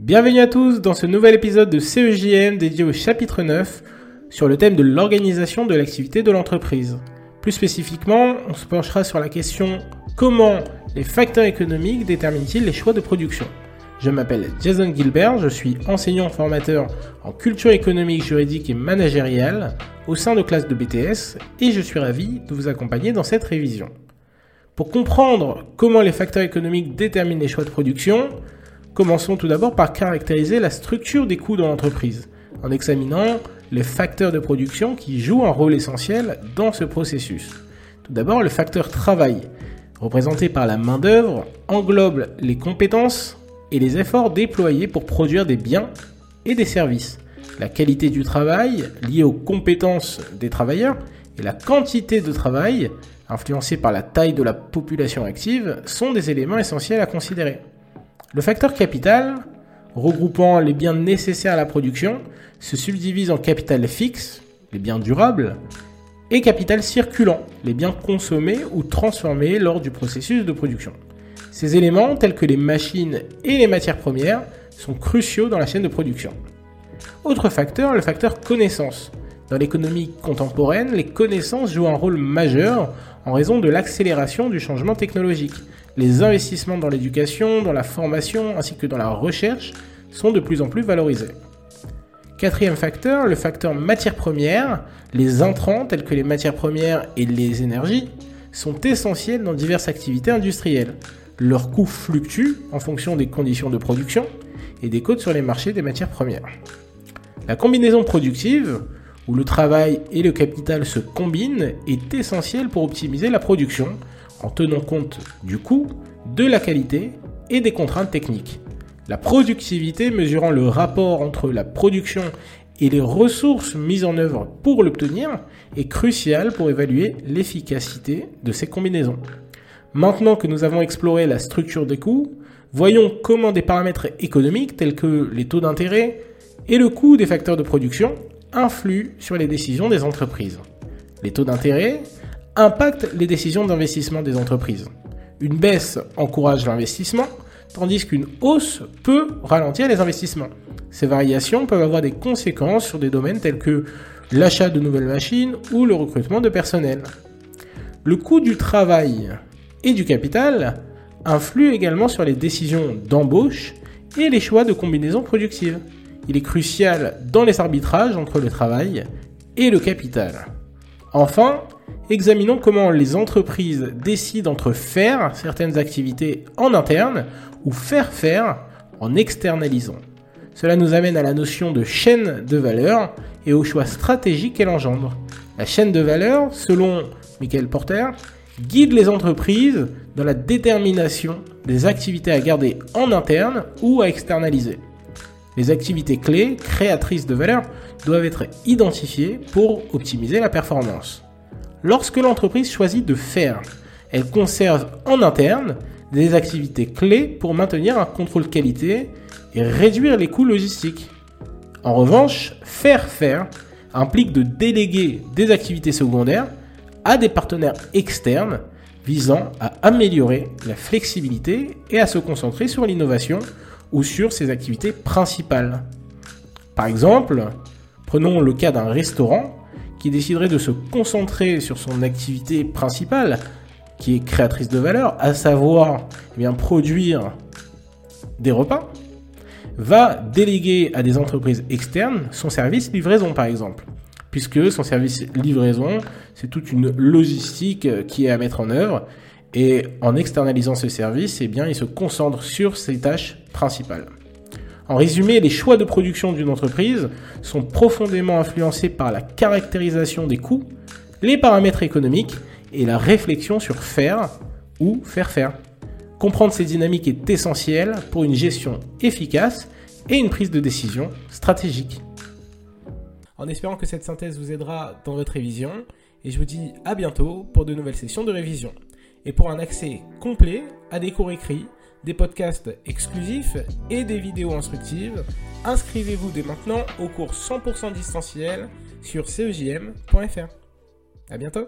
Bienvenue à tous dans ce nouvel épisode de CEJM dédié au chapitre 9 sur le thème de l'organisation de l'activité de l'entreprise. Plus spécifiquement, on se penchera sur la question comment les facteurs économiques déterminent-ils les choix de production? Je m'appelle Jason Gilbert, je suis enseignant formateur en culture économique, juridique et managériale au sein de classe de BTS et je suis ravi de vous accompagner dans cette révision. Pour comprendre comment les facteurs économiques déterminent les choix de production, Commençons tout d'abord par caractériser la structure des coûts dans l'entreprise, en examinant les facteurs de production qui jouent un rôle essentiel dans ce processus. Tout d'abord, le facteur travail, représenté par la main-d'œuvre, englobe les compétences et les efforts déployés pour produire des biens et des services. La qualité du travail, liée aux compétences des travailleurs, et la quantité de travail, influencée par la taille de la population active, sont des éléments essentiels à considérer. Le facteur capital, regroupant les biens nécessaires à la production, se subdivise en capital fixe, les biens durables, et capital circulant, les biens consommés ou transformés lors du processus de production. Ces éléments, tels que les machines et les matières premières, sont cruciaux dans la chaîne de production. Autre facteur, le facteur connaissance. Dans l'économie contemporaine, les connaissances jouent un rôle majeur en raison de l'accélération du changement technologique. Les investissements dans l'éducation, dans la formation ainsi que dans la recherche sont de plus en plus valorisés. Quatrième facteur, le facteur matières premières. Les intrants tels que les matières premières et les énergies sont essentiels dans diverses activités industrielles. Leurs coûts fluctuent en fonction des conditions de production et des codes sur les marchés des matières premières. La combinaison productive, où le travail et le capital se combinent, est essentielle pour optimiser la production en tenant compte du coût, de la qualité et des contraintes techniques. La productivité mesurant le rapport entre la production et les ressources mises en œuvre pour l'obtenir est cruciale pour évaluer l'efficacité de ces combinaisons. Maintenant que nous avons exploré la structure des coûts, voyons comment des paramètres économiques tels que les taux d'intérêt et le coût des facteurs de production influent sur les décisions des entreprises. Les taux d'intérêt impactent les décisions d'investissement des entreprises. Une baisse encourage l'investissement, tandis qu'une hausse peut ralentir les investissements. Ces variations peuvent avoir des conséquences sur des domaines tels que l'achat de nouvelles machines ou le recrutement de personnel. Le coût du travail et du capital influe également sur les décisions d'embauche et les choix de combinaisons productives. Il est crucial dans les arbitrages entre le travail et le capital. Enfin, examinons comment les entreprises décident entre faire certaines activités en interne ou faire faire en externalisant. Cela nous amène à la notion de chaîne de valeur et aux choix stratégiques qu'elle engendre. La chaîne de valeur, selon Michael Porter, guide les entreprises dans la détermination des activités à garder en interne ou à externaliser. Les activités clés, créatrices de valeur, doivent être identifiées pour optimiser la performance. Lorsque l'entreprise choisit de faire, elle conserve en interne des activités clés pour maintenir un contrôle qualité et réduire les coûts logistiques. En revanche, faire faire implique de déléguer des activités secondaires à des partenaires externes visant à améliorer la flexibilité et à se concentrer sur l'innovation ou sur ses activités principales. Par exemple, prenons le cas d'un restaurant qui déciderait de se concentrer sur son activité principale, qui est créatrice de valeur, à savoir eh bien, produire des repas, va déléguer à des entreprises externes son service livraison par exemple. Puisque son service livraison, c'est toute une logistique qui est à mettre en œuvre et en externalisant ce service, eh bien, il se concentre sur ses tâches principales. En résumé, les choix de production d'une entreprise sont profondément influencés par la caractérisation des coûts, les paramètres économiques et la réflexion sur faire ou faire faire. Comprendre ces dynamiques est essentiel pour une gestion efficace et une prise de décision stratégique. En espérant que cette synthèse vous aidera dans votre révision, et je vous dis à bientôt pour de nouvelles sessions de révision et pour un accès complet à des cours écrits, des podcasts exclusifs et des vidéos instructives, inscrivez-vous dès maintenant au cours 100% distanciel sur cegm.fr. À bientôt